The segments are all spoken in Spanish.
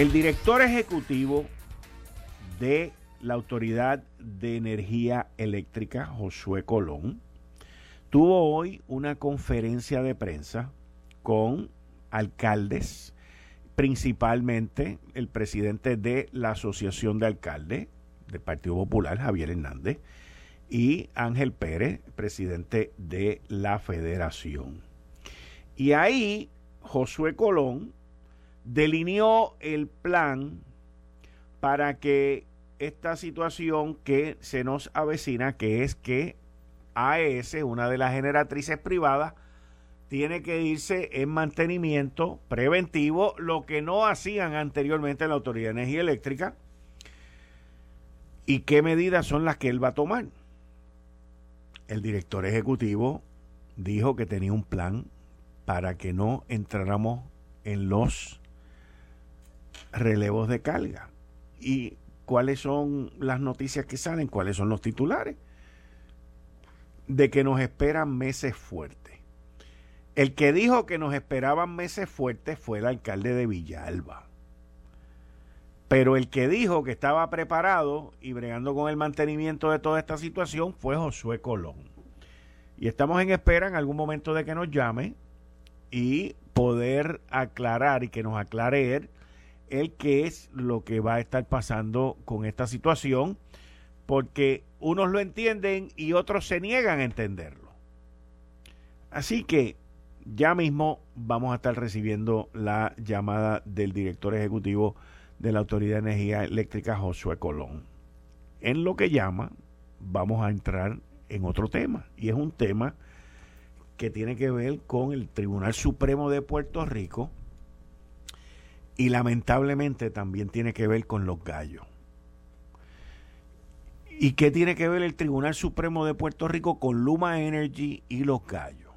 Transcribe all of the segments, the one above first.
El director ejecutivo de la Autoridad de Energía Eléctrica, Josué Colón, tuvo hoy una conferencia de prensa con alcaldes, principalmente el presidente de la Asociación de Alcaldes del Partido Popular, Javier Hernández, y Ángel Pérez, presidente de la Federación. Y ahí Josué Colón delineó el plan para que esta situación que se nos avecina, que es que AES, una de las generatrices privadas, tiene que irse en mantenimiento preventivo, lo que no hacían anteriormente la Autoridad de Energía Eléctrica. ¿Y qué medidas son las que él va a tomar? El director ejecutivo dijo que tenía un plan para que no entráramos en los relevos de carga. ¿Y cuáles son las noticias que salen? ¿Cuáles son los titulares? De que nos esperan meses fuertes. El que dijo que nos esperaban meses fuertes fue el alcalde de Villalba. Pero el que dijo que estaba preparado y bregando con el mantenimiento de toda esta situación fue Josué Colón. Y estamos en espera en algún momento de que nos llame y poder aclarar y que nos aclare él el qué es lo que va a estar pasando con esta situación, porque unos lo entienden y otros se niegan a entenderlo. Así que ya mismo vamos a estar recibiendo la llamada del director ejecutivo de la Autoridad de Energía Eléctrica, Josué Colón. En lo que llama, vamos a entrar en otro tema, y es un tema que tiene que ver con el Tribunal Supremo de Puerto Rico, y lamentablemente también tiene que ver con los gallos. ¿Y qué tiene que ver el Tribunal Supremo de Puerto Rico con Luma Energy y los gallos?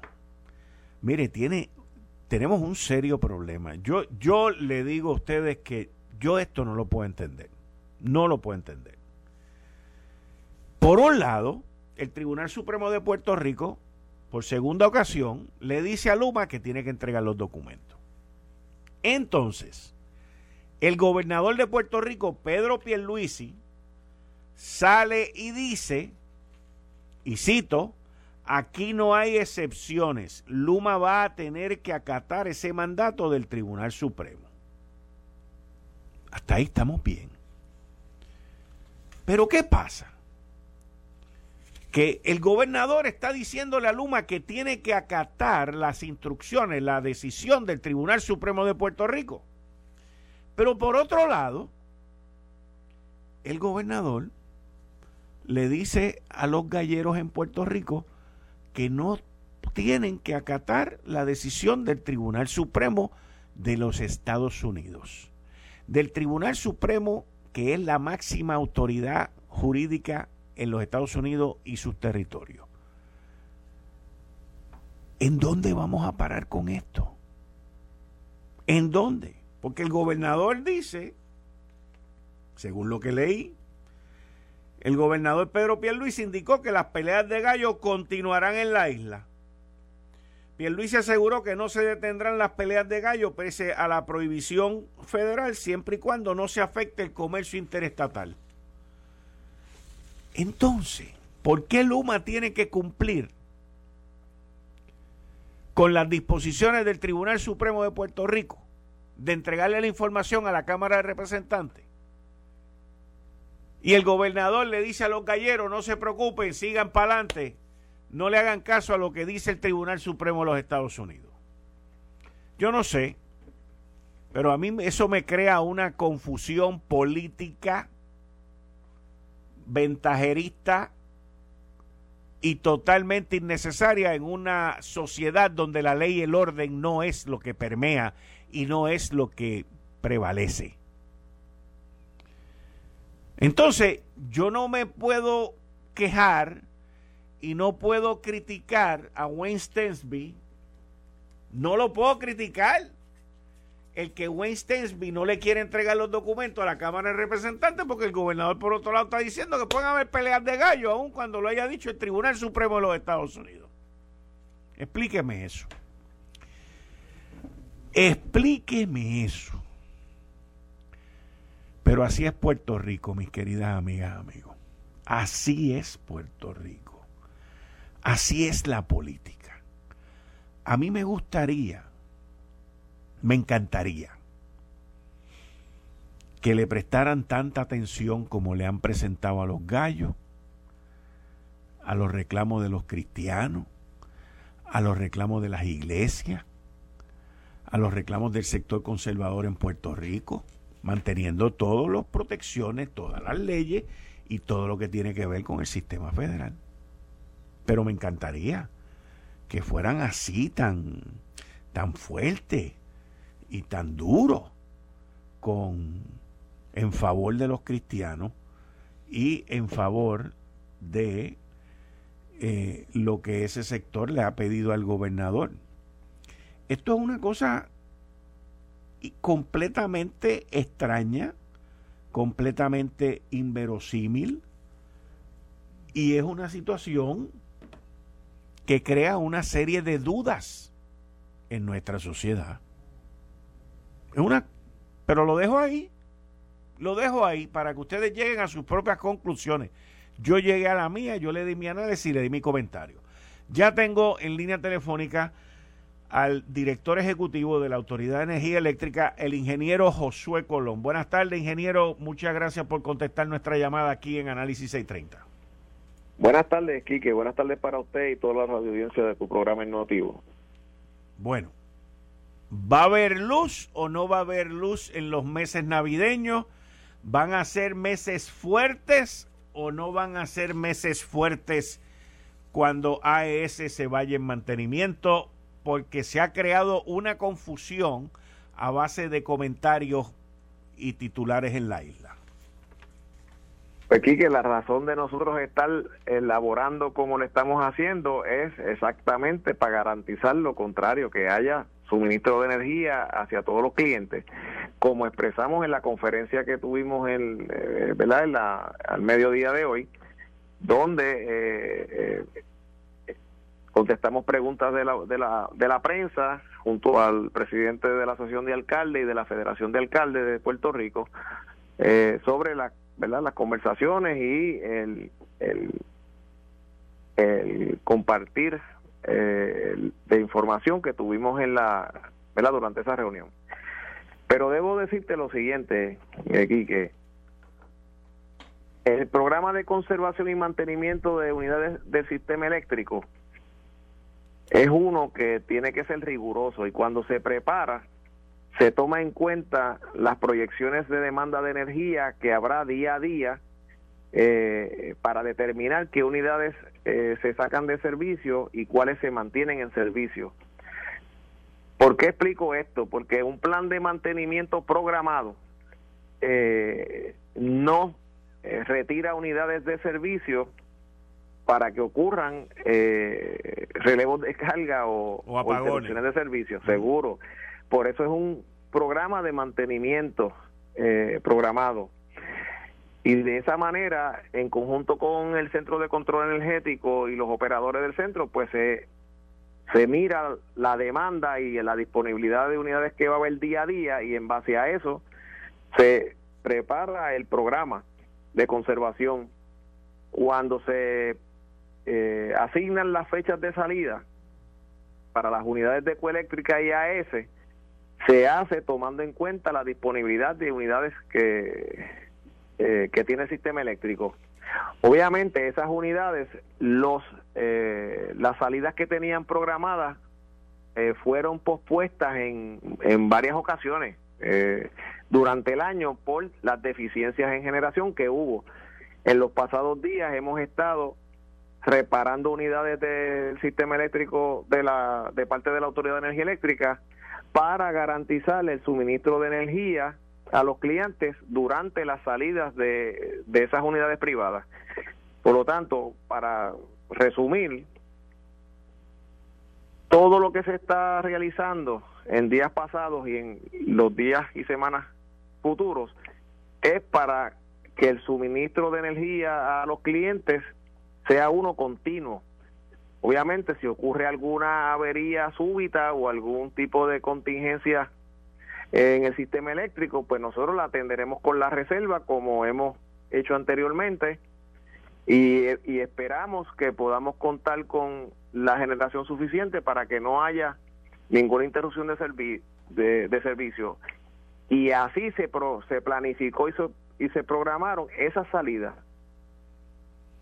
Mire, tiene, tenemos un serio problema. Yo, yo le digo a ustedes que yo esto no lo puedo entender. No lo puedo entender. Por un lado, el Tribunal Supremo de Puerto Rico, por segunda ocasión, le dice a Luma que tiene que entregar los documentos. Entonces, el gobernador de Puerto Rico, Pedro Pierluisi, sale y dice, y cito, aquí no hay excepciones. Luma va a tener que acatar ese mandato del Tribunal Supremo. Hasta ahí estamos bien. Pero ¿qué pasa? Que el gobernador está diciéndole a Luma que tiene que acatar las instrucciones, la decisión del Tribunal Supremo de Puerto Rico. Pero por otro lado, el gobernador le dice a los galleros en Puerto Rico que no tienen que acatar la decisión del Tribunal Supremo de los Estados Unidos. Del Tribunal Supremo, que es la máxima autoridad jurídica en los Estados Unidos y sus territorios. ¿En dónde vamos a parar con esto? ¿En dónde? Porque el gobernador dice, según lo que leí, el gobernador Pedro Pierluisi indicó que las peleas de gallo continuarán en la isla. Pierluisi aseguró que no se detendrán las peleas de gallo pese a la prohibición federal siempre y cuando no se afecte el comercio interestatal. Entonces, ¿por qué Luma tiene que cumplir con las disposiciones del Tribunal Supremo de Puerto Rico de entregarle la información a la Cámara de Representantes. Y el gobernador le dice a los galleros, no se preocupen, sigan para adelante, no le hagan caso a lo que dice el Tribunal Supremo de los Estados Unidos. Yo no sé, pero a mí eso me crea una confusión política, ventajerista y totalmente innecesaria en una sociedad donde la ley y el orden no es lo que permea y no es lo que prevalece. Entonces, yo no me puedo quejar y no puedo criticar a Wayne Stensby. No lo puedo criticar. El que Wayne Stensby no le quiere entregar los documentos a la Cámara de Representantes porque el gobernador por otro lado está diciendo que pueden haber peleas de gallo aun cuando lo haya dicho el Tribunal Supremo de los Estados Unidos. Explíqueme eso. Explíqueme eso. Pero así es Puerto Rico, mis queridas amigas, amigos. Así es Puerto Rico. Así es la política. A mí me gustaría, me encantaría que le prestaran tanta atención como le han presentado a los gallos, a los reclamos de los cristianos, a los reclamos de las iglesias, a los reclamos del sector conservador en Puerto Rico manteniendo todas las protecciones, todas las leyes y todo lo que tiene que ver con el sistema federal. Pero me encantaría que fueran así tan, tan fuertes y tan duros con en favor de los cristianos y en favor de eh, lo que ese sector le ha pedido al gobernador. Esto es una cosa completamente extraña, completamente inverosímil, y es una situación que crea una serie de dudas en nuestra sociedad. Es una, pero lo dejo ahí, lo dejo ahí para que ustedes lleguen a sus propias conclusiones. Yo llegué a la mía, yo le di mi análisis y le di mi comentario. Ya tengo en línea telefónica al director ejecutivo de la Autoridad de Energía Eléctrica, el ingeniero Josué Colón. Buenas tardes, ingeniero. Muchas gracias por contestar nuestra llamada aquí en Análisis 630. Buenas tardes, Quique. Buenas tardes para usted y toda la audiencia de tu programa innovativo. Bueno, ¿va a haber luz o no va a haber luz en los meses navideños? ¿Van a ser meses fuertes o no van a ser meses fuertes cuando AES se vaya en mantenimiento? porque se ha creado una confusión a base de comentarios y titulares en la isla. Pues que la razón de nosotros estar elaborando como lo estamos haciendo es exactamente para garantizar lo contrario, que haya suministro de energía hacia todos los clientes. Como expresamos en la conferencia que tuvimos en, eh, ¿verdad? En la, al mediodía de hoy, donde eh, eh, contestamos preguntas de la, de la, de la prensa junto al presidente de la Asociación de Alcaldes y de la Federación de Alcaldes de Puerto Rico eh, sobre la, ¿verdad? las conversaciones y el, el, el compartir eh, de información que tuvimos en la ¿verdad? durante esa reunión. Pero debo decirte lo siguiente, aquí que el programa de conservación y mantenimiento de unidades del sistema eléctrico es uno que tiene que ser riguroso y cuando se prepara se toma en cuenta las proyecciones de demanda de energía que habrá día a día eh, para determinar qué unidades eh, se sacan de servicio y cuáles se mantienen en servicio. ¿Por qué explico esto? Porque un plan de mantenimiento programado eh, no retira unidades de servicio para que ocurran eh, relevos de carga o, o, de servicio, seguro. Por eso es un programa de mantenimiento eh, programado. Y de esa manera, en conjunto con el Centro de Control Energético y los operadores del centro, pues se, mira la demanda y la disponibilidad de unidades que va a haber día a día y en base a eso se prepara el programa de conservación. Cuando se eh, asignan las fechas de salida para las unidades de ecoeléctrica y AES, se hace tomando en cuenta la disponibilidad de unidades que, eh, que tiene el sistema eléctrico. Obviamente esas unidades, los eh, las salidas que tenían programadas eh, fueron pospuestas en, en varias ocasiones durante el año por las deficiencias en generación que hubo. En los pasados días hemos estado reparando unidades del sistema eléctrico de la de parte de la Autoridad de Energía Eléctrica para garantizar el suministro de energía a los clientes durante las salidas de, de esas unidades privadas. Por lo tanto, para resumir, todo lo que se está realizando en días pasados y en los días y semanas futuros es para que el suministro de energía a los clientes sea uno continuo. Obviamente, si ocurre alguna avería súbita o algún tipo de contingencia en el sistema eléctrico, pues nosotros la atenderemos con la reserva como hemos hecho anteriormente y, esperamos que podamos contar con la generación suficiente para que no haya ninguna interrupción de, de, servicio. Y así se, se planificó y y se programaron esas salidas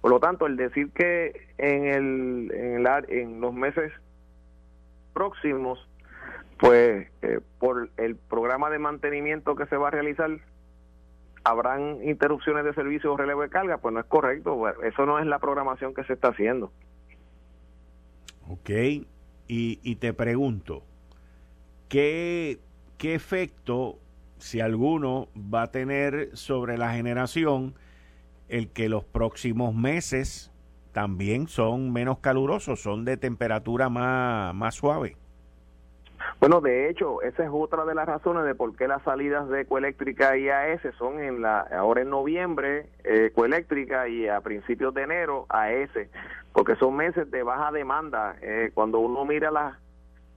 por lo tanto, el decir que en, el, en, en los meses próximos, pues eh, por el programa de mantenimiento que se va a realizar, habrán interrupciones de servicio o relevo de carga, pues no es correcto. eso no es la programación que se está haciendo. Ok, y, y te pregunto, ¿qué, ¿qué efecto, si alguno, va a tener sobre la generación? el que los próximos meses también son menos calurosos, son de temperatura más, más suave. Bueno, de hecho, esa es otra de las razones de por qué las salidas de Ecoeléctrica y AES son en la ahora en noviembre eh, y a principios de enero AES, porque son meses de baja demanda. Eh, cuando uno mira las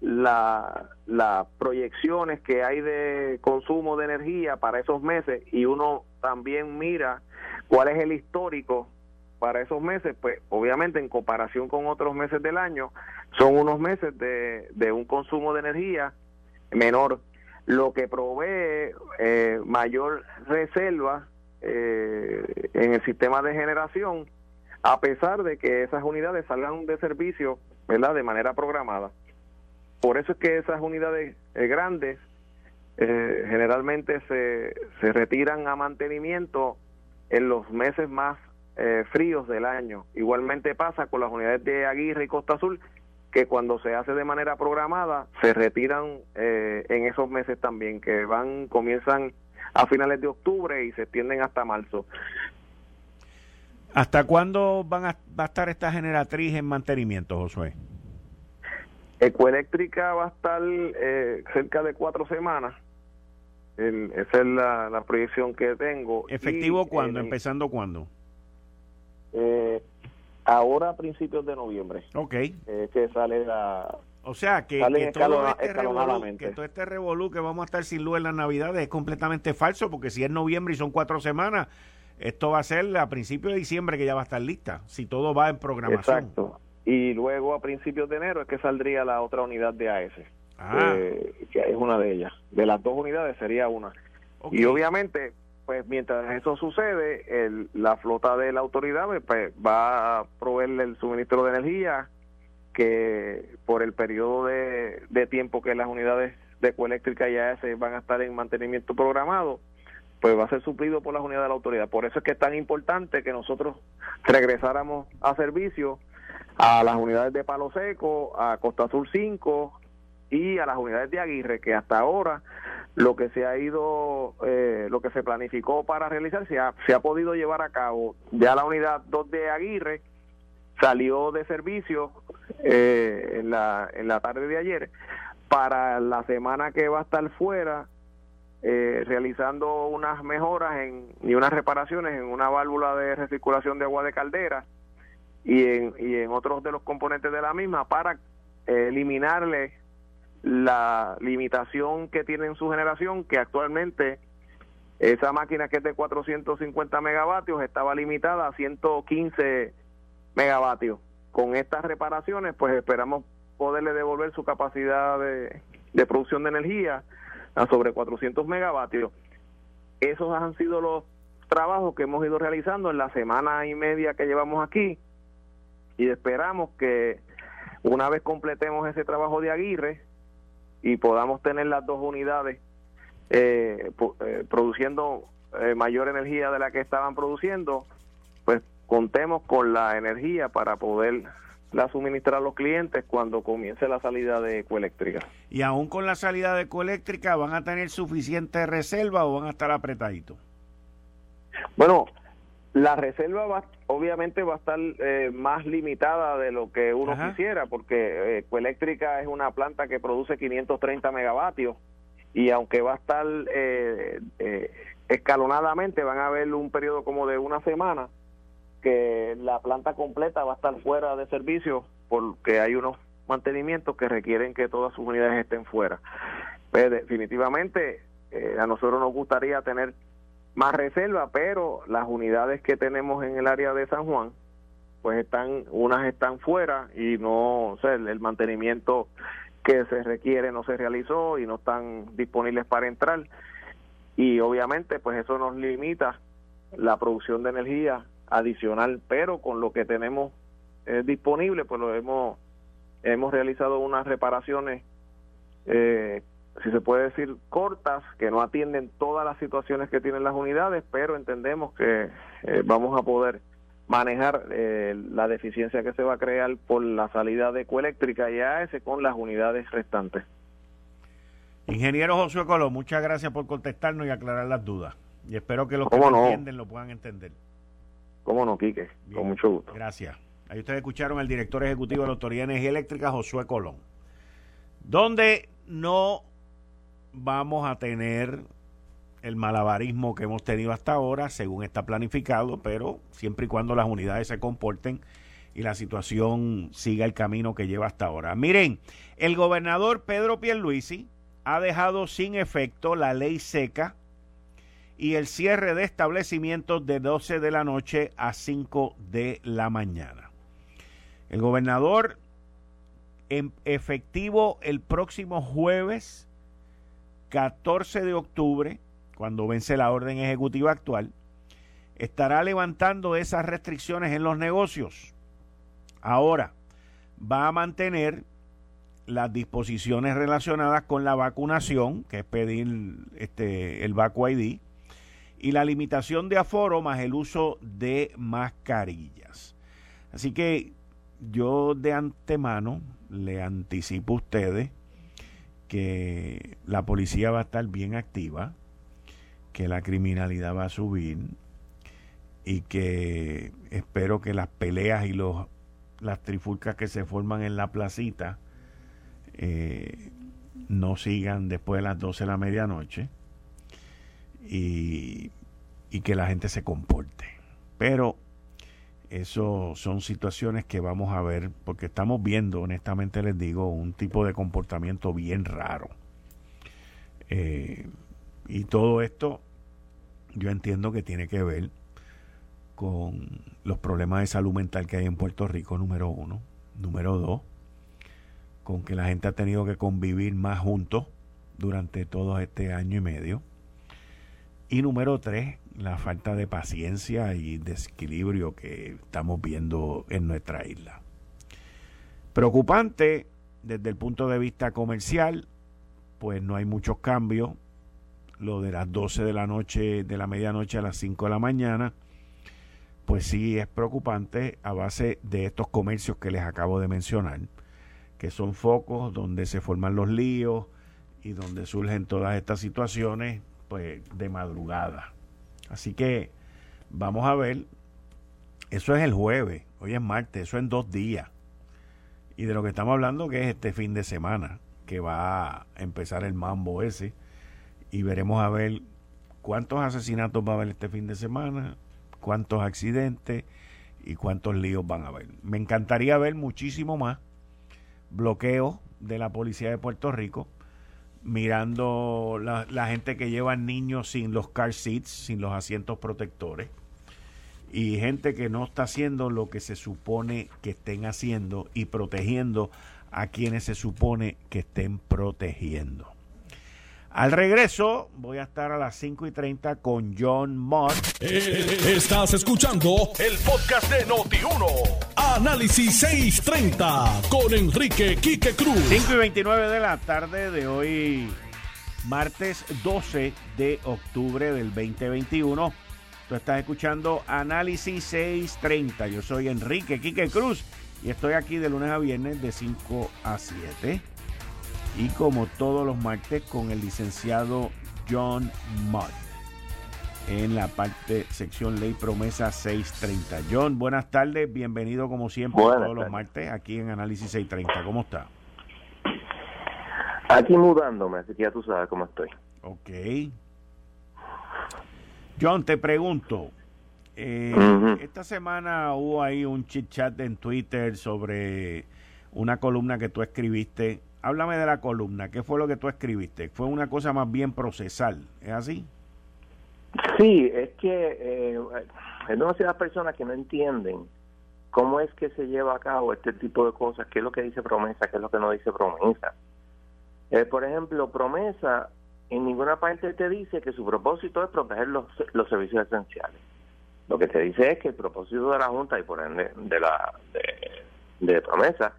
la, las proyecciones que hay de consumo de energía para esos meses y uno también mira cuál es el histórico para esos meses, pues obviamente en comparación con otros meses del año, son unos meses de, un consumo de energía menor, lo que provee eh, mayor reserva eh, en el sistema de generación, a pesar de que esas unidades salgan de servicio ¿verdad? de manera programada. Por eso es que esas unidades eh, grandes eh, generalmente se, se retiran a mantenimiento en los meses más eh, fríos del año. Igualmente pasa con las unidades de Aguirre y Costa Azul, que cuando se hace de manera programada se retiran en esos meses también, que van comienzan a finales de octubre y se extienden hasta marzo. ¿Hasta cuándo van a, va a estar esta generatriz en mantenimiento, Josué? Ecoeléctrica va a estar eh, cerca de cuatro semanas. esa es la, proyección que tengo. ¿Efectivo cuándo? ¿Empezando cuándo? Eh, ahora a principios de noviembre. Ok. Eh, que sale la... O sea, que, que, todo este revolú, que todo este revolú que vamos a estar sin luz en las navidades es completamente falso, porque si es noviembre y son cuatro semanas, esto va a ser a principios de diciembre que ya va a estar lista, si todo va en programación. Exacto y luego a principios de enero es que saldría la otra unidad de AS, ah. eh, que es una de ellas. De las dos unidades sería una. Y obviamente, pues mientras eso sucede, el, la flota de la autoridad pues, va a proveerle el suministro de energía que por el periodo de, tiempo que las unidades de Ecoeléctrica y AS van a estar en mantenimiento programado, pues va a ser suplido por las unidades de la autoridad. Por eso es que es tan importante que nosotros regresáramos a servicio a las unidades de Palo Seco, a Costa Azul 5 y a las unidades de Aguirre, que hasta ahora lo que se ha ido, eh, lo que se planificó para realizar se ha, se ha podido llevar a cabo. Ya la unidad 2 de Aguirre salió de servicio eh, en, la, en la tarde de ayer. Para la semana que va a estar fuera, eh, realizando unas mejoras en, y unas reparaciones en una válvula de recirculación de agua de caldera y en, y en otros de los componentes de la misma para eh, eliminarle la limitación que tiene en su generación, que actualmente esa máquina que es de 450 megavatios estaba limitada a 115 megavatios. Con estas reparaciones, pues esperamos poderle devolver su capacidad de, de producción de energía a sobre 400 megavatios. Esos han sido los trabajos que hemos ido realizando en la semana y media que llevamos aquí y esperamos que una vez completemos ese trabajo de Aguirre y podamos tener las dos unidades eh, eh, produciendo eh, mayor energía de la que estaban produciendo, pues contemos con la energía para poder la suministrar a los clientes cuando comience la salida de ecoeléctrica. ¿Y aún con la salida de ecoeléctrica van a tener suficiente reserva o van a estar apretaditos? Bueno, la reserva va, obviamente va a estar eh, más limitada de lo que uno quisiera, porque eh, Ecoeléctrica es una planta que produce 530 megavatios y aunque va a estar eh, escalonadamente, van a haber un periodo como de una semana que la planta completa va a estar fuera de servicio porque hay unos mantenimientos que requieren que todas sus unidades estén fuera. Pues definitivamente a nosotros nos gustaría tener más reserva, pero las unidades que tenemos en el área de San Juan, pues están, unas están fuera y no, o sea, el, mantenimiento que se requiere no se realizó y no están disponibles para entrar. Y obviamente, pues eso nos limita la producción de energía adicional, pero con lo que tenemos eh, disponible, pues lo hemos, hemos realizado unas reparaciones eh, si se puede decir, cortas, que no atienden todas las situaciones que tienen las unidades, pero entendemos que eh, vamos a poder manejar eh, la deficiencia que se va a crear por la salida de ecoeléctrica y AES con las unidades restantes. Ingeniero Josué Colón, muchas gracias por contestarnos y aclarar las dudas. Y espero que los que no entienden lo puedan entender. ¿Cómo no, Quique? Con mucho gusto. Gracias. Ahí ustedes escucharon al director ejecutivo de la Autoridad de Energía Eléctrica, Josué Colón. Donde no vamos a tener el malabarismo que hemos tenido hasta ahora, según está planificado, pero siempre y cuando las unidades se comporten y la situación siga el camino que lleva hasta ahora. Miren, el gobernador Pedro Pierluisi ha dejado sin efecto la ley seca y el cierre de establecimientos de 12 de la noche a 5 de la mañana. El gobernador en efectivo el próximo jueves 14 de octubre, cuando vence la orden ejecutiva actual, estará levantando esas restricciones en los negocios. Ahora, va a mantener las disposiciones relacionadas con la vacunación, que es pedir este, el Vacu ID, y la limitación de aforo más el uso de mascarillas. Así que yo de antemano le anticipo a ustedes que la policía va a estar bien activa, que la criminalidad va a subir y que espero que las peleas y los las trifulcas que se forman en la placita eh, no sigan después de las 12 de la medianoche y, y que la gente se comporte. Pero eso son situaciones que vamos a ver, porque estamos viendo, honestamente les digo, un tipo de comportamiento bien raro. Eh, y todo esto yo entiendo que tiene que ver con los problemas de salud mental que hay en Puerto Rico, número uno. Número dos, con que la gente ha tenido que convivir más juntos durante todo este año y medio. Y número tres, la falta de paciencia y desequilibrio que estamos viendo en nuestra isla. Preocupante desde el punto de vista comercial, pues no hay muchos cambios. Lo de las 12 de la noche, de la medianoche a las 5 de la mañana, pues sí es preocupante a base de estos comercios que les acabo de mencionar, que son focos donde se forman los líos y donde surgen todas estas situaciones, pues de madrugada. Así que vamos a ver. Eso es el jueves, hoy es martes, eso en dos días. Y de lo que estamos hablando que es este fin de semana, que va a empezar el mambo ese. Y veremos a ver cuántos asesinatos va a haber este fin de semana, cuántos accidentes y cuántos líos van a haber. Me encantaría ver muchísimo más bloqueos de la policía de Puerto Rico mirando la, gente que lleva niños sin los car seats, sin los asientos protectores, y gente que no está haciendo lo que se supone que estén haciendo y protegiendo a quienes se supone que estén protegiendo. Al regreso, voy a estar a las 5 y 30 con John Mott. Eh, estás escuchando el podcast de Noti1. Análisis 630 con Enrique Quique Cruz. 5 y 29 de la tarde de hoy, martes 12 de octubre del 2021. Tú estás escuchando Análisis 630. Yo soy Enrique Quique Cruz Y estoy aquí de lunes a viernes de 5 a 7. Y como todos los martes con el licenciado John Mudd en la parte sección Ley Promesa 630. John, buenas tardes, bienvenido como siempre todos los martes aquí en Análisis 630. ¿Cómo está? Aquí mudándome, así que ya tú sabes cómo estoy. Ok. John, te pregunto, eh, esta semana hubo ahí un chit chat en Twitter sobre una columna que tú escribiste. Háblame de la columna, ¿qué fue lo que tú escribiste? Fue una cosa más bien procesal, ¿es así? Sí, es que eh, hay demasiadas personas que no entienden cómo es que se lleva a cabo este tipo de cosas, qué es lo que dice promesa, qué es lo que no dice promesa. Eh, por ejemplo, promesa en ninguna parte te dice que su propósito es proteger los, servicios esenciales. Lo que te dice es que el propósito de la Junta y por ende de la de, promesa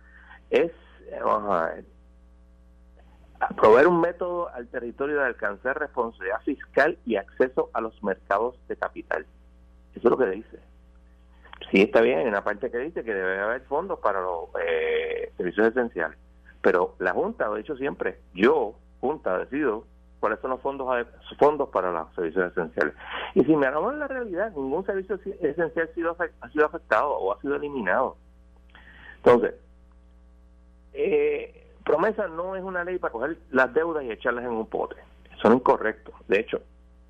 es proveer un método al territorio de alcanzar responsabilidad fiscal y acceso a los mercados de capital. Eso es lo que dice. Sí, está bien, en una parte que dice que debe haber fondos para los eh, servicios esenciales. Pero la Junta, lo he dicho siempre, yo, Junta, decido cuáles son los fondos fondos para los servicios esenciales. Y si me en la realidad, ningún servicio esencial ha sido, ha sido afectado o ha sido eliminado. Entonces, eh, promesa no es una ley para coger las deudas y echarlas en un pote. Eso es incorrecto. De hecho,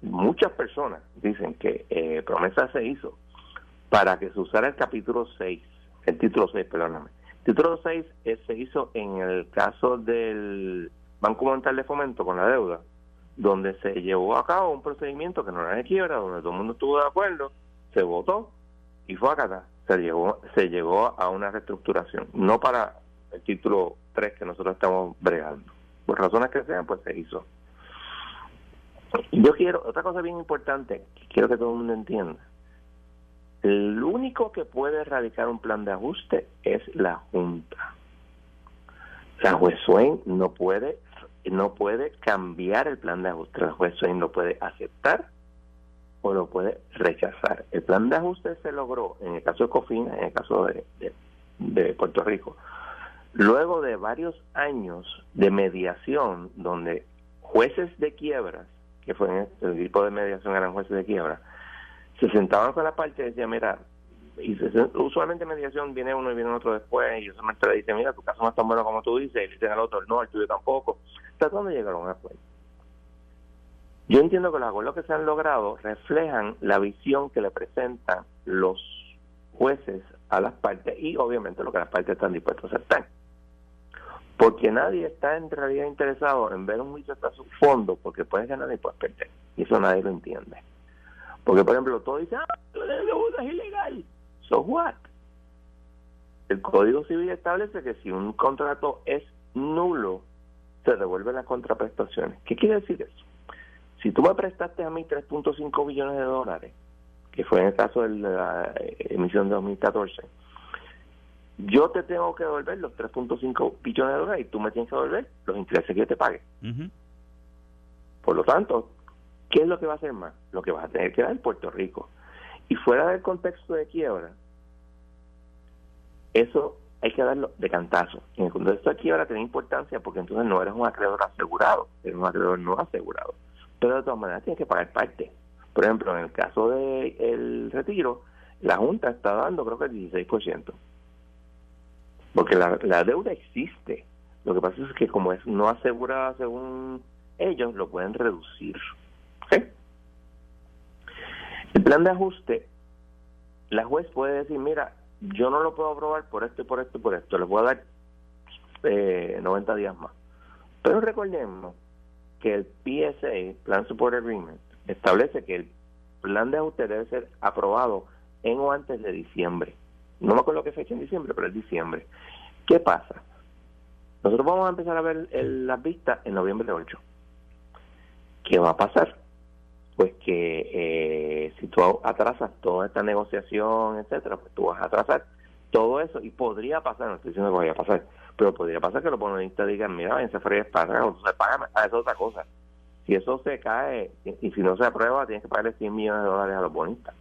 muchas personas dicen que eh, promesa se hizo para que se usara el capítulo 6, el título 6, perdóname. El título 6 eh, se hizo en el caso del Banco Monetario de Fomento con la deuda, donde se llevó a cabo un procedimiento que no era de quiebra, donde todo el mundo estuvo de acuerdo, se votó y fue acá. Se llegó, se llegó a una reestructuración, no para título 3 que nosotros estamos bregando. Por razones que sean, pues se hizo. Yo quiero, otra cosa bien importante, que quiero que todo el mundo entienda. El único que puede erradicar un plan de ajuste es la Junta. La juez Swain no puede no puede cambiar el plan de ajuste. El juez Swain lo puede aceptar o lo puede rechazar. El plan de ajuste se logró en el caso de Cofina, en el caso de, de, Puerto Rico, luego de varios años de mediación donde jueces de quiebras, que fue en el tipo de mediación eran jueces de quiebra, se sentaban con la parte y decían, mira, y usualmente mediación viene uno y viene otro después y usualmente le dice mira tu caso no es tan bueno como tú dices y le al otro no el tuyo tampoco hasta dónde llegaron a un acuerdo. Yo entiendo que los acuerdos que se han logrado reflejan la visión que le presentan los jueces a las partes y obviamente lo que las partes están dispuestos a aceptar porque nadie está en realidad interesado en ver un juicio hasta su fondo porque puedes ganar y puedes perder y eso nadie lo entiende porque por ejemplo todo dice ah, es ilegal So what? El Código Civil establece que si un contrato es nulo, se devuelven las contraprestaciones. ¿Qué quiere decir eso? Si tú me prestaste a mí 3.5 billones de dólares, que fue en el caso de la emisión de 2014, yo te tengo que devolver los 3.5 billones de dólares y tú me tienes que devolver los intereses que yo te pague. Por lo tanto, ¿qué es lo que va a hacer más? Lo que vas a tener que dar en Puerto Rico. Y fuera del contexto de quiebra, eso hay que darlo de cantazo. En el contexto de quiebra tiene importancia porque entonces no eres un acreedor asegurado, eres un acreedor no asegurado. Pero de todas maneras tienes que pagar parte. Por ejemplo, en el caso del retiro, la Junta está dando creo que el 16%. Porque la, deuda existe. Lo que pasa es que como es no asegurada según ellos, lo pueden reducir. El plan de ajuste, la juez puede decir, mira, yo no lo puedo aprobar por esto y por esto y por esto, le voy a dar eh, 90 días más. Pero recordemos que el PSA, Plan Support Agreement, establece que el plan de ajuste debe ser aprobado en o antes de diciembre. No me acuerdo qué fecha en diciembre, pero es diciembre. ¿Qué pasa? Nosotros vamos a empezar a ver las vistas en noviembre 8. ¿Qué va a pasar? pues que eh, si tú atrasas toda esta negociación, etcétera, pues tú vas a atrasar todo eso y podría pasar, no estoy diciendo que vaya a pasar, pero podría pasar que los bonistas digan, mira, váyanse a para o se pagan, a ah, eso es otra cosa. Si eso se cae y, si no se aprueba, tienes que pagarle 100 millones de dólares a los bonistas.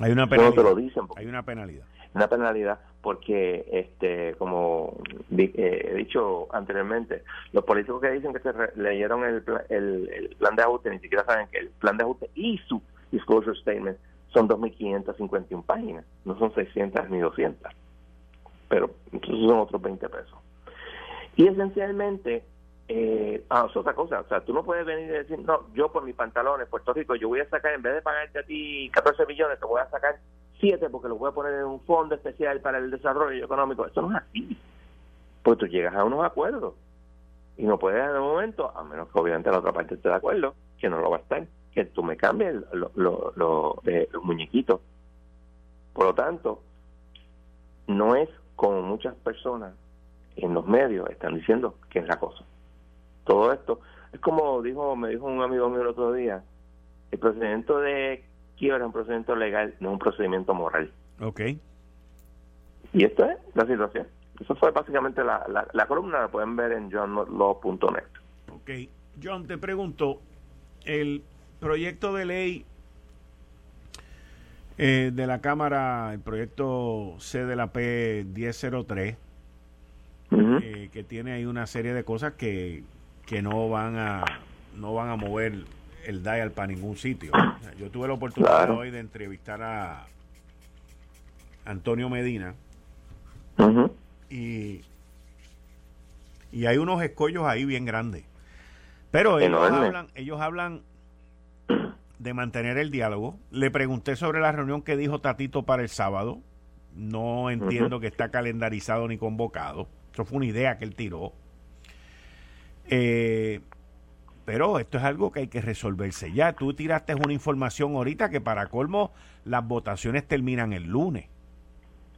Hay una penalidad. No te lo dicen. Hay una penalidad. Una penalidad porque, este, como eh, he dicho anteriormente, los políticos que dicen que se leyeron el, el, plan de ajuste ni siquiera saben que el plan de ajuste y su disclosure statement son 2.551 páginas, no son 600 ni 200, pero entonces son otros 20 pesos. Y esencialmente, eh, ah, es otra cosa, o sea, tú no puedes venir y decir, no, yo por mis pantalones, Puerto Rico, yo voy a sacar, en vez de pagarte a ti 14 millones, te voy a sacar 7 porque los voy a poner en un fondo especial para el desarrollo económico. Eso no es así. Pues tú llegas a unos acuerdos y no puedes en un momento, a menos que obviamente la otra parte esté de acuerdo, que no lo va a estar, que tú me cambies eh, los muñequitos. Por lo tanto, no es como muchas personas en los medios están diciendo que es la cosa. Todo esto es como dijo me dijo un amigo mío el otro día, el procedimiento de quiebra es un procedimiento legal, no un procedimiento moral. Ok. Y esto es la situación. Eso fue básicamente la, la, columna, la pueden ver en johnlaw.net. Ok. John, te pregunto, el proyecto de ley eh, de la Cámara, el proyecto C de la P 1003, eh, que tiene ahí una serie de cosas que, que no van a no van a mover el dial para ningún sitio. Yo tuve la oportunidad hoy de entrevistar a Antonio Medina y, y hay unos escollos ahí bien grandes. Pero ellos hablan, ellos hablan de mantener el diálogo. Le pregunté sobre la reunión que dijo Tatito para el sábado. No entiendo que está calendarizado ni convocado. Eso fue una idea que él tiró. Eh, pero esto es algo que hay que resolverse ya. Tú tiraste una información ahorita que para colmo las votaciones terminan el lunes.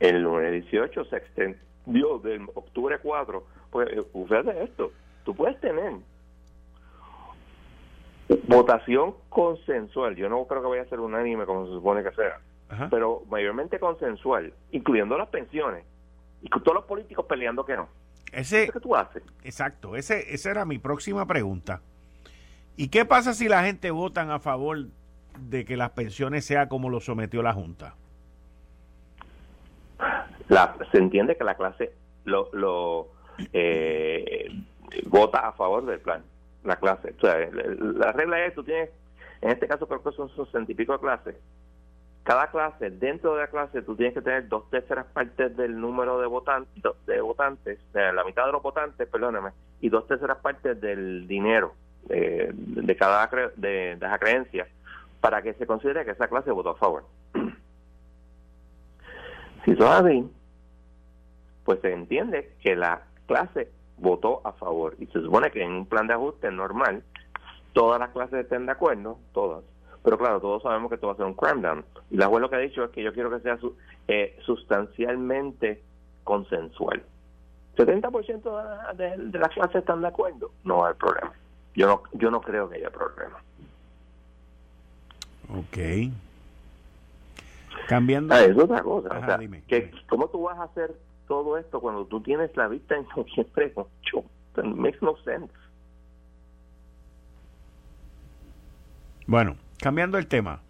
El lunes 18 se extendió del octubre 4. Pues de esto. Tú puedes tener votación consensual. Yo no creo que vaya a ser unánime como se supone que sea. Pero mayormente consensual, incluyendo las pensiones. Y con todos los políticos peleando que no. Ese, ¿Qué tú haces? Exacto. Ese, esa era mi próxima pregunta. ¿Y qué pasa si la gente vota a favor de que las pensiones sea como lo sometió la Junta? se entiende que la clase lo, lo eh, vota a favor del plan, la clase. O sea, la regla es, tú tienes, en este caso creo que son sesenta y pico clases. Cada clase, dentro de la clase, tú tienes que tener dos terceras partes del número de votantes, de votantes, de la mitad de los votantes, perdóname, y dos terceras partes del dinero de, cada de, de esa creencia para que se considere que esa clase votó a favor. si es así, pues se entiende que la clase votó a favor y se supone que en un plan de ajuste normal todas las clases estén de acuerdo, todas. Pero claro, todos sabemos que esto va a ser un cram down. Y la juez lo que ha dicho es que yo quiero que sea eh, sustancialmente consensual. 70% de, de, de las clases están de acuerdo, no hay problema. Yo no, yo no creo que haya problema. Ok. Cambiando. Ah, es otra cosa. o sea, que, ¿Cómo tú vas a hacer todo esto cuando tú tienes la vista en siempre mucho? makes no sense. Bueno, cambiando el tema.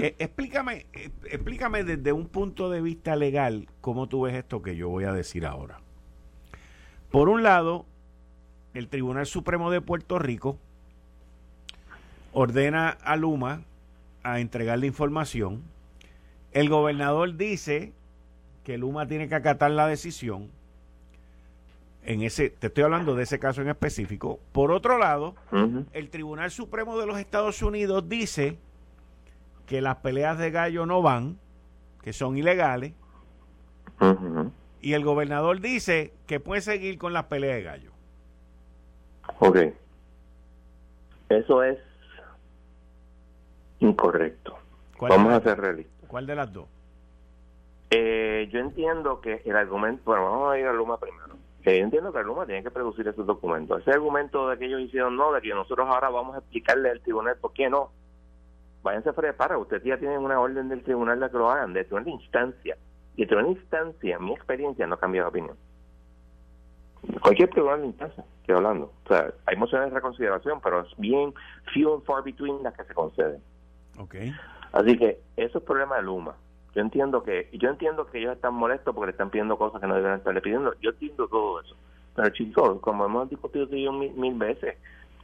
Eh, explícame, eh, explícame desde un punto de vista legal cómo tú ves esto que yo voy a decir ahora. Por un lado, el Tribunal Supremo de Puerto Rico ordena a Luma a entregar la información. El gobernador dice que Luma tiene que acatar la decisión. En ese, te estoy hablando de ese caso en específico. Por otro lado, el Tribunal Supremo de los Estados Unidos dice que las peleas de gallo no van, que son ilegales. Y el gobernador dice que puede seguir con las peleas de gallo. Ok. Eso es incorrecto. Vamos a ser realistas. ¿Cuál de las dos? Eh, yo entiendo que el argumento, bueno, vamos a ir a Luma primero. Yo entiendo que Luma tiene que producir esos documentos. Ese argumento de que ellos hicieron no, de que nosotros ahora vamos a explicarle al tribunal por qué no. Váyanse fuera de para, ustedes ya tienen una orden del tribunal de que lo hagan, de una instancia. Y de una instancia, mi experiencia no cambia de opinión. Cualquier tribunal de instancia, estoy hablando. O sea, hay mociones de reconsideración, pero es bien few and far between las que se conceden. Ok. Así que eso es problema de Luma. Yo entiendo que yo entiendo que ellos están molestos porque le están pidiendo cosas que no deben estarle pidiendo. Yo entiendo todo eso. Pero chicos, como hemos discutido tú mil, mil veces,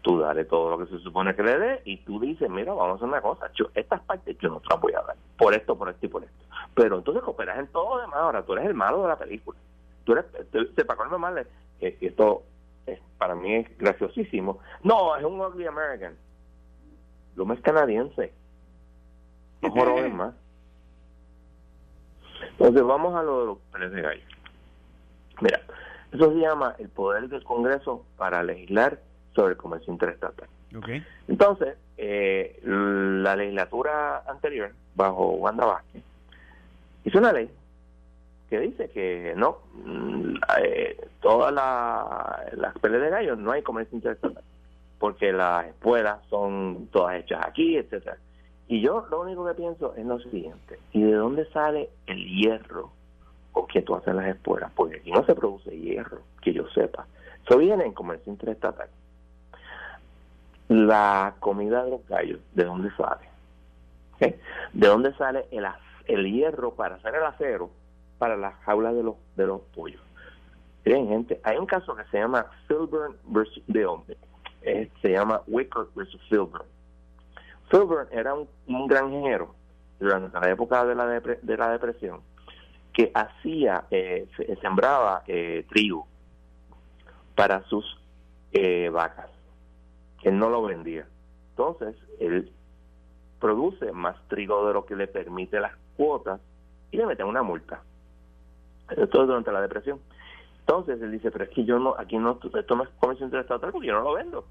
tú dale todo lo que se supone que le dé y tú dices, mira, vamos a hacer una cosa, yo, estas partes yo no te las voy a dar, por esto, por esto y por esto. Pero entonces cooperas en todo lo demás, ahora tú eres el malo de la película. Tú eres, se para mal, eh, esto para mí es graciosísimo. No, es un ugly American. Lo más canadiense. No joder más. Entonces vamos a lo de los peles de gallo. Mira, eso se llama el poder del Congreso para legislar sobre el comercio interestatal. Okay. Entonces, eh, la legislatura anterior, bajo Wanda Vázquez, hizo una ley que dice que no, mm, eh, todas las peleas de gallos no hay comercio interestatal, porque las escuelas son todas hechas aquí, etcétera. Y yo lo único que pienso es lo siguiente, ¿y de dónde sale el hierro con que tú haces las espuelas? Porque aquí no se produce hierro, que yo sepa. Eso viene en comercio interestatal. La comida de los gallos, ¿de dónde sale? ¿De dónde sale el, el hierro para hacer el acero para las jaulas de los, de los pollos? Miren, gente, hay un caso que se llama Filburn versus de hombre. Eh, se llama Wicker versus Filburn. Filburn era un, un granjero durante la época de la, de la depresión que hacía, eh, sembraba eh, trigo para sus eh, vacas. Él no lo vendía. Entonces, él produce más trigo de lo que le permite las cuotas y le meten una multa. Esto es durante la depresión. Entonces él dice, pero es que yo no, aquí no, esto no es comercio interestatal porque yo no lo vendo.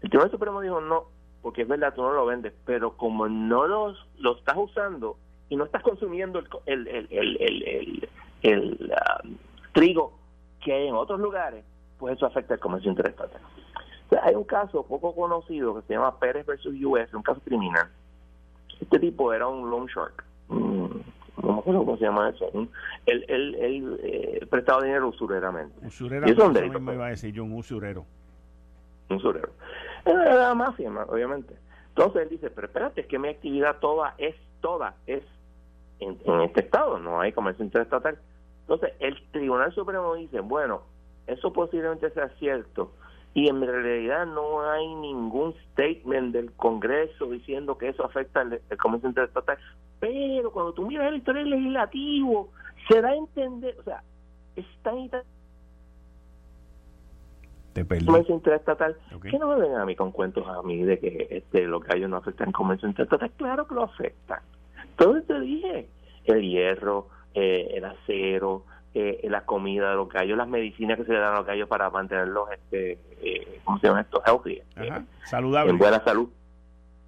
El Tribunal Supremo dijo, no, porque es verdad, tú no lo vendes, pero como no los, lo estás usando y no estás consumiendo el, el, el, el, um, trigo que hay en otros lugares, pues eso afecta el comercio interestatal. hay un caso poco conocido que se llama Pérez versus US, un caso criminal. Este tipo era un loan shark. No me acuerdo cómo se llama eso. Él, él, él eh, prestaba dinero usureramente. Usurero, eso me iba a decir yo, un usurero. Un usurero. La mafia, obviamente. Entonces él dice, pero espérate, es que mi actividad toda es, toda es en, este estado, no hay comercio interestatal. Entonces el Tribunal Supremo dice, bueno, eso posiblemente sea cierto, y en realidad no hay ningún statement del Congreso diciendo que eso afecta el, comercio interestatal, pero cuando tú miras el historial legislativo, se da a entender, o sea, está te perdí. comercio interestatal, que no me vengan a mí con cuentos a mí de que este, los gallos no afectan el comercio interestatal, claro que lo afectan. Entonces te dije, el hierro, eh, el acero, eh, la comida de los gallos, las medicinas que se le dan a los gallos para mantenerlos, este, eh, ¿cómo se llama esto? Healthy. Eh, Saludable. En buena salud.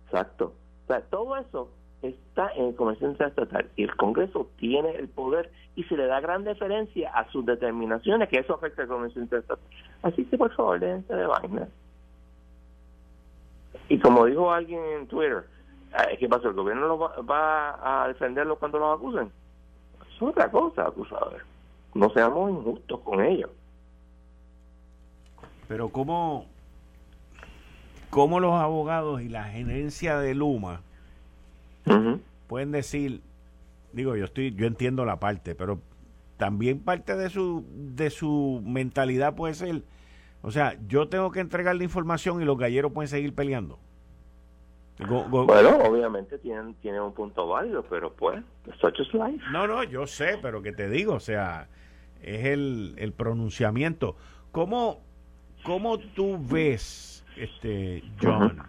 Exacto. O sea, todo eso está en el comercio estatal y el Congreso tiene el poder y se le da gran deferencia a sus determinaciones que eso afecta al comercio estatal. Así que por favor, déjense de vaina. Y como dijo alguien en Twitter, ¿qué pasa? ¿El gobierno lo va, a defenderlo cuando los acusen? Es otra cosa, sabes. No seamos injustos con ellos. Pero ¿cómo, cómo los abogados y la gerencia de Luma pueden decir, digo, yo estoy, yo entiendo la parte, pero también parte de su, de su mentalidad puede ser, o sea, yo tengo que entregar la información y los galleros pueden seguir peleando. bueno, obviamente tienen, tienen un punto válido, pero pues, such is life. No, no, yo sé, pero que te digo, o sea, es el, el pronunciamiento. ¿Cómo, ¿Cómo tú ves, este John,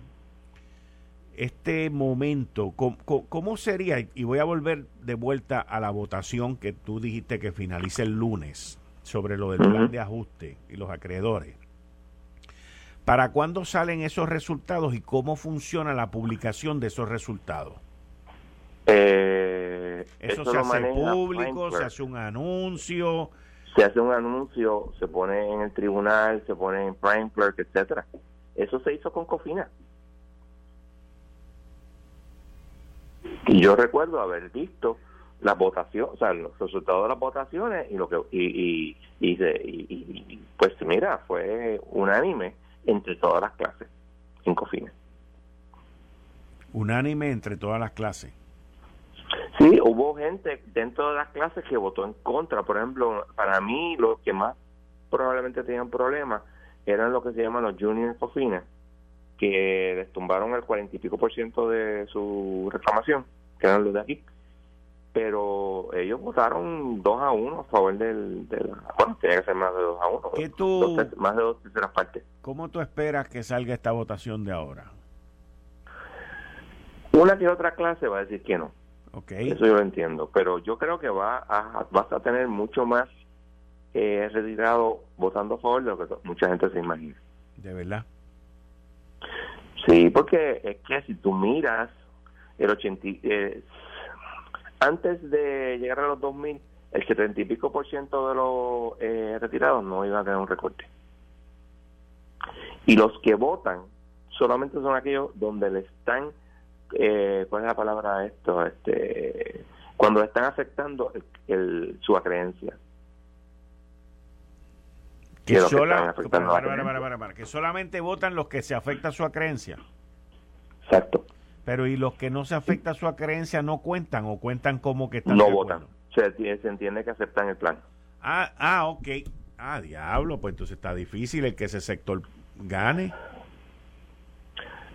este momento, ¿cómo, sería? Y voy a volver de vuelta a la votación que tú dijiste que finalice el lunes sobre lo del plan de ajuste y los acreedores. ¿Para cuándo salen esos resultados y cómo funciona la publicación de esos resultados? Eh, eso, se hace público, se hace un anuncio. Se hace un anuncio, se pone en el tribunal, se pone en Prime Clerk, etcétera. Eso se hizo con Cofina. Y yo recuerdo haber visto la votación, o sea, los resultados de las votaciones y lo que y, y, y, pues mira, fue unánime entre todas las clases en Cofina. Unánime entre todas las clases. Sí, hubo gente dentro de las clases que votó en contra. Por ejemplo, para mí, los que más probablemente tenían problemas eran lo que se llaman los junior cocinas, que les tumbaron el cuarenta y pico por ciento de su reclamación, que eran los de aquí. Pero ellos votaron dos a uno a favor del. bueno, tenía que ser más de dos a uno. ¿Qué tú, más de dos terceras partes. ¿Cómo tú esperas que salga esta votación de ahora? Una que otra clase va a decir que no. Okay. Eso yo lo entiendo. Pero yo creo que va a, vas a tener mucho más eh, retirado votando a favor de lo que mucha gente se imagina. ¿De verdad? Sí, porque es que si tú miras el 80, eh, antes de llegar a los 2000, el 70 y pico por ciento de los eh, retirados no iba a tener un recorte. Y los que votan solamente son aquellos donde le están, eh, ¿cuál es la palabra esto? Este, cuando le están afectando el, su creencia. Que, que solamente votan los que se afecta su creencia. Exacto. Pero ¿y los que no se afecta su creencia no cuentan o cuentan como que están No votan. Se, se entiende que aceptan el plan. Ah, ah, ok. Ah, diablo, pues entonces está difícil el que ese sector gane.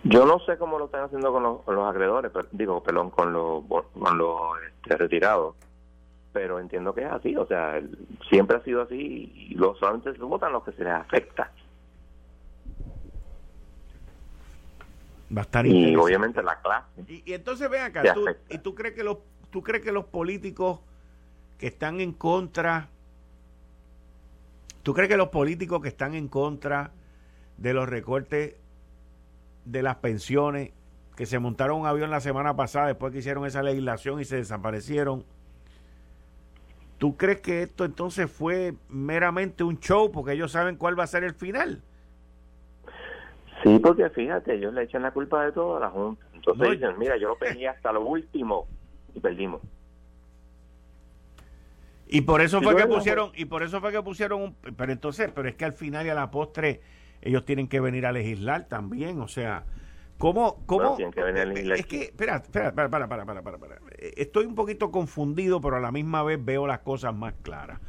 Yo no sé cómo lo están haciendo con los, con acreedores, digo, perdón, con los, con los este, retirados pero entiendo que es así, o sea, siempre ha sido así y los solamente se votan los que se les afecta. Va a estar y obviamente la clase. Y, entonces ven acá, tú, ¿y tú crees que los tú crees que los políticos que están en contra ¿Tú crees que los políticos que están en contra de los recortes de las pensiones que se montaron un avión la semana pasada después que hicieron esa legislación y se desaparecieron ¿Tú crees que esto entonces fue meramente un show porque ellos saben cuál va a ser el final? Sí, porque fíjate, ellos le echan la culpa de todo a la Junta. Entonces dicen, mira, yo lo pedí hasta lo último y perdimos. Y por eso fue que pusieron, y por eso fue que pusieron un, pero entonces, pero es que al final y a la postre ellos tienen que venir a legislar también, o sea, ¿Cómo? cómo es que, espera, espera, para, para, para, para, para, Estoy un poquito confundido, pero a la misma vez veo las cosas más claras.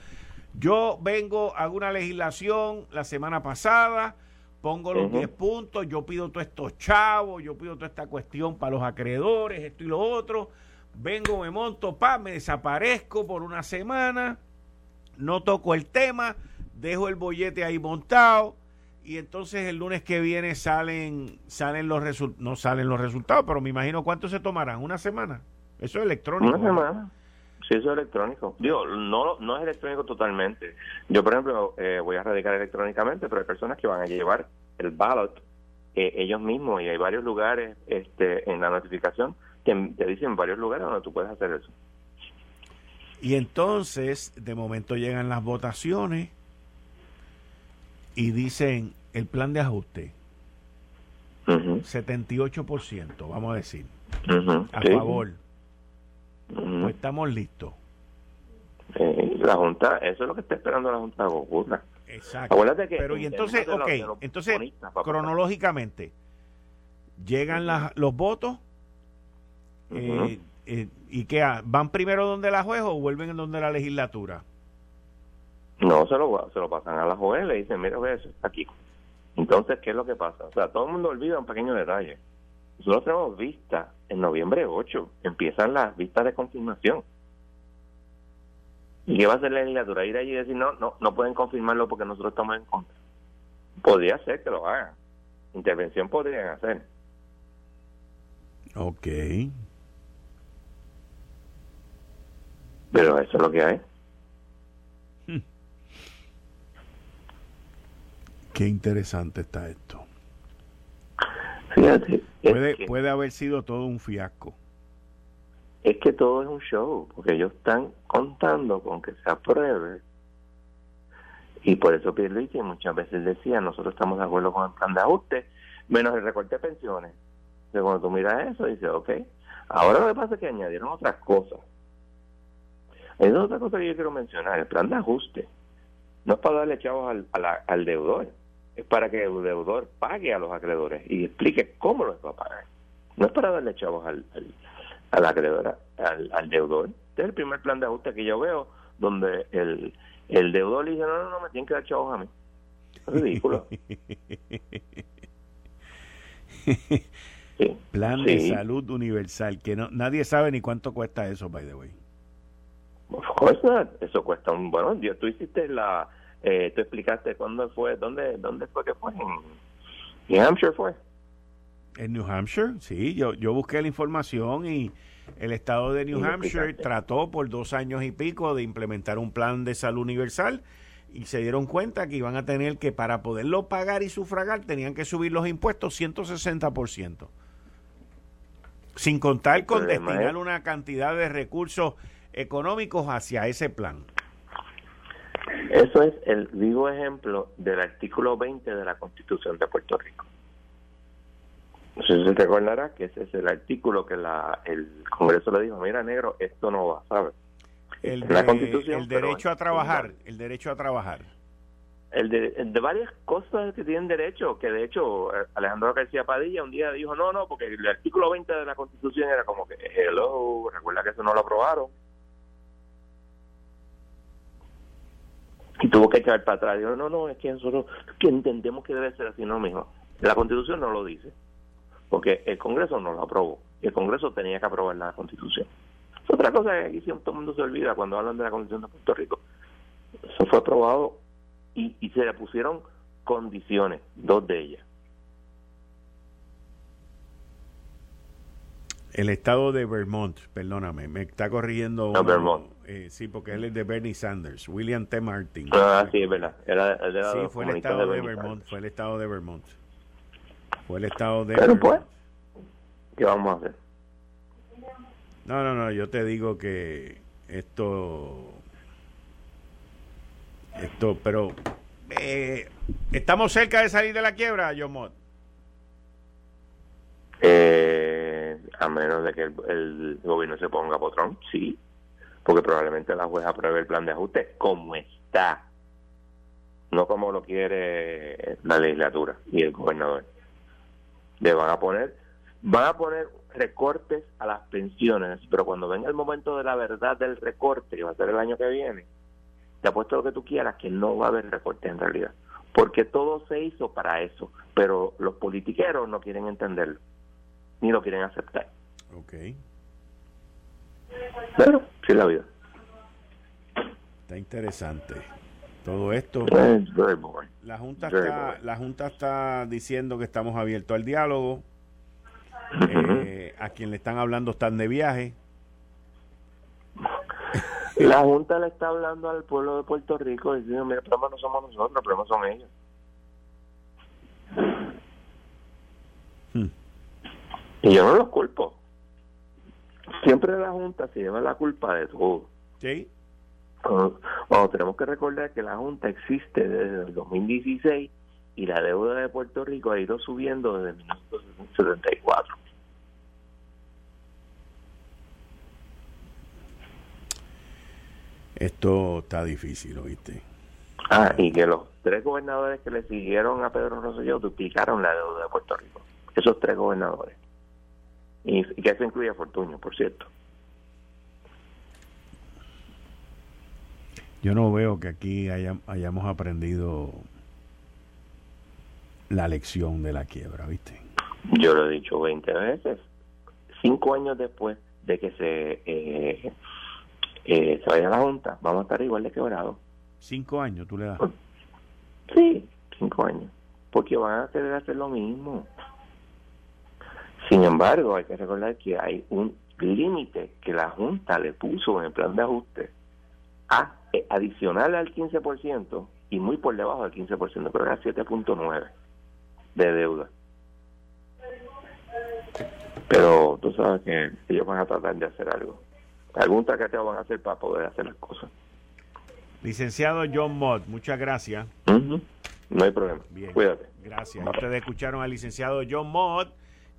Yo vengo, hago una legislación la semana pasada, pongo los 10 puntos, yo pido todos estos chavos, yo pido toda esta cuestión para los acreedores, esto y lo otro. Vengo, me monto, pa, me desaparezco por una semana, no toco el tema, dejo el bollete ahí montado y entonces el lunes que viene salen salen los resultados, no salen los resultados, pero me imagino cuánto se tomarán, una semana. Eso es electrónico. Una semana. Sí, eso es electrónico. Digo, no, no es electrónico totalmente. Yo, por ejemplo, eh, voy a radicar electrónicamente, pero hay personas que van a llevar el ballot eh, ellos mismos y hay varios lugares este, en la notificación que te dicen varios lugares donde tú puedes hacer eso. Y entonces, de momento llegan las votaciones y dicen el plan de ajuste, 78%, vamos a decir, a favor. Pues estamos listos. Eh, la Junta, eso es lo que está esperando la Junta de Exacto. Pero y entonces, ok, entonces, cronológicamente, llegan los votos eh, eh, y qué, ¿van primero donde la juez o vuelven en donde la legislatura? No, se lo, se lo pasan a la juez, le dicen, mira, eso está aquí. Entonces, ¿qué es lo que pasa? O sea, todo el mundo olvida un pequeño detalle. Nosotros tenemos vista en noviembre 8, empiezan las vistas de confirmación. ¿Y qué va a hacer la legislatura? Ir allí y decir, no, no, no pueden confirmarlo porque nosotros estamos en contra. Podría ser que lo hagan. Intervención podrían hacer. Ok. Pero eso es lo que hay. Qué interesante está esto. Fíjate. Puede, puede haber sido todo un fiasco. Es que todo es un show, porque ellos están contando con que se apruebe. Y por eso Pierluigi muchas veces decía, nosotros estamos de acuerdo con el plan de ajuste, menos el recorte de pensiones. Entonces cuando tú miras eso, dices, ok. Ahora lo que pasa es que añadieron otras cosas. Esa es otra cosa que yo quiero mencionar. El plan de ajuste no es para darle chavos al, al deudor es para que el deudor pague a los acreedores y explique cómo los va a pagar. No es para darle chavos al, al, acreedor, al, al deudor. Este es el primer plan de ajuste que yo veo donde el, el deudor le dice, no, no, no, me tienen que dar chavos a mí. Es ridículo. Plan de salud universal, que no nadie sabe ni cuánto cuesta eso, by the way. Eso cuesta un... Bueno, tú hiciste la... Eh, tú explicaste cuándo fue, dónde, dónde fue que fue. En New Hampshire fue. En New Hampshire, sí. Yo, yo busqué la información y el estado de New Hampshire trató por dos años y pico de implementar un plan de salud universal y se dieron cuenta que iban a tener que, para poderlo pagar y sufragar, tenían que subir los impuestos 160%. Sin contar con destinar una cantidad de recursos económicos hacia ese plan. Eso es el vivo ejemplo del artículo 20 de la Constitución de Puerto Rico. No sé si se recordará que ese es el artículo que la, el Congreso le dijo, mira negro, esto no va, ¿sabes? El, la Constitución, el derecho a trabajar, el derecho a trabajar. El de, de, varias cosas que tienen derecho, que de hecho eh, Alejandro García Padilla un día dijo, no, no, porque el artículo 20 de la Constitución era como que, hello, recuerda que eso no lo aprobaron. Y tuvo que echar para atrás. Dijo, no, no, es que nosotros que entendemos que debe ser así, no, mijo. La Constitución no lo dice, porque el Congreso no lo aprobó. Y el Congreso tenía que aprobar la Constitución. Otra cosa que aquí todo el mundo se olvida cuando hablan de la Constitución de Puerto Rico. Eso fue aprobado y, y se le pusieron condiciones, dos de ellas. El estado de Vermont, perdóname, me está corrigiendo. No, Vermont. Eh, sí, porque él es de Bernie Sanders, William T. Martin. Ah, sí, es verdad. Era, sí, fue el estado de, Vermont. Fue el estado de Vermont. Fue el estado de. Pero pues, ¿qué vamos a hacer? No, no, no, yo te digo que esto, esto, pero eh, estamos cerca de salir de la quiebra, John Mott. Eh, a menos de que el, gobierno se ponga potrón, sí, porque probablemente la jueza apruebe el plan de ajuste como está, no como lo quiere la legislatura y el gobernador. Le van a poner, van a poner recortes a las pensiones, pero cuando venga el momento de la verdad del recorte, que va a ser el año que viene, te apuesto lo que tú quieras que no va a haber recorte en realidad, porque todo se hizo para eso, pero los politiqueros no quieren entenderlo, ni lo quieren aceptar. Ok. Pero, la vida. Está interesante. Todo esto. La junta, está, la junta está diciendo que estamos abiertos al diálogo eh, a quien le están hablando están de viaje. La Junta le está hablando al pueblo de Puerto Rico diciendo, mira, el problema no somos nosotros, el problema son ellos. Hmm. Y yo no los culpo. Siempre la Junta se lleva la culpa de todo. Sí. Bueno, tenemos que recordar que la Junta existe desde el 2016 y la deuda de Puerto Rico ha ido subiendo desde 1974. Esto está difícil, ¿oíste? Ah, y que los tres gobernadores que le siguieron a Pedro Rosselló duplicaron la deuda de Puerto Rico. Esos tres gobernadores. Y, que eso incluye a Fortuño, por cierto. Yo no veo que aquí hayamos aprendido la lección de la quiebra, ¿viste? Yo lo he dicho 20 veces. Cinco años después de que se eh, eh, se vaya a la Junta, vamos a estar igual de quebrados. ¿Cinco años tú le das? Sí, cinco años. Porque van a querer hacer lo mismo. Sin embargo, hay que recordar que hay un límite que la Junta le puso en el plan de ajuste a, eh, adicional al 15% y muy por debajo del 15%, pero era 7.9 de deuda. Pero tú sabes que ellos van a tratar de hacer algo. Algún traqueteo van a hacer para poder hacer las cosas. Licenciado John Mott, muchas gracias. No hay problema. Bien. Cuídate. Gracias. Ustedes escucharon al licenciado John Mott,